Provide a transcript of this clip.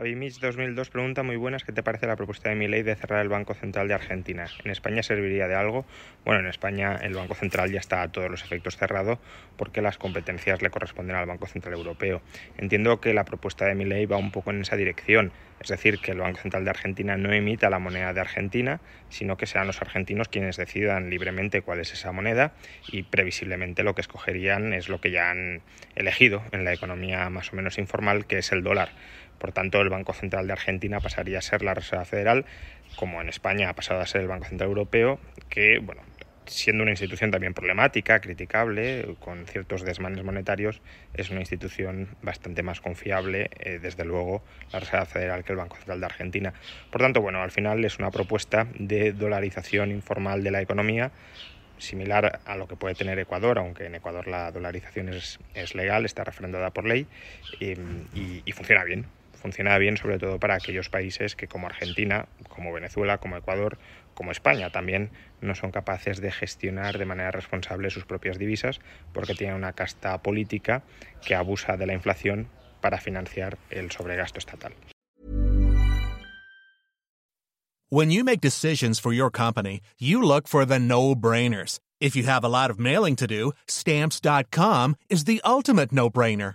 Javimich 2002 pregunta muy buenas qué te parece la propuesta de mi ley de cerrar el Banco Central de Argentina. ¿En España serviría de algo? Bueno, en España el Banco Central ya está a todos los efectos cerrado porque las competencias le corresponden al Banco Central Europeo. Entiendo que la propuesta de mi ley va un poco en esa dirección, es decir, que el Banco Central de Argentina no emita la moneda de Argentina, sino que sean los argentinos quienes decidan libremente cuál es esa moneda y previsiblemente lo que escogerían es lo que ya han elegido en la economía más o menos informal, que es el dólar. Por tanto, el Banco Central de Argentina pasaría a ser la Reserva Federal, como en España ha pasado a ser el Banco Central Europeo, que, bueno, siendo una institución también problemática, criticable, con ciertos desmanes monetarios, es una institución bastante más confiable, eh, desde luego, la Reserva Federal que el Banco Central de Argentina. Por tanto, bueno, al final es una propuesta de dolarización informal de la economía, similar a lo que puede tener Ecuador, aunque en Ecuador la dolarización es, legal, está refrendada por ley y funciona bien funciona bien sobre todo para aquellos países que como Argentina, como Venezuela, como Ecuador, como España también no son capaces de gestionar de manera responsable sus propias divisas porque tienen una casta política que abusa de la inflación para financiar el sobregasto estatal. When you make decisions for your company, you look for the no-brainers. If you have a lot of mailing to do, stamps.com is the ultimate no-brainer.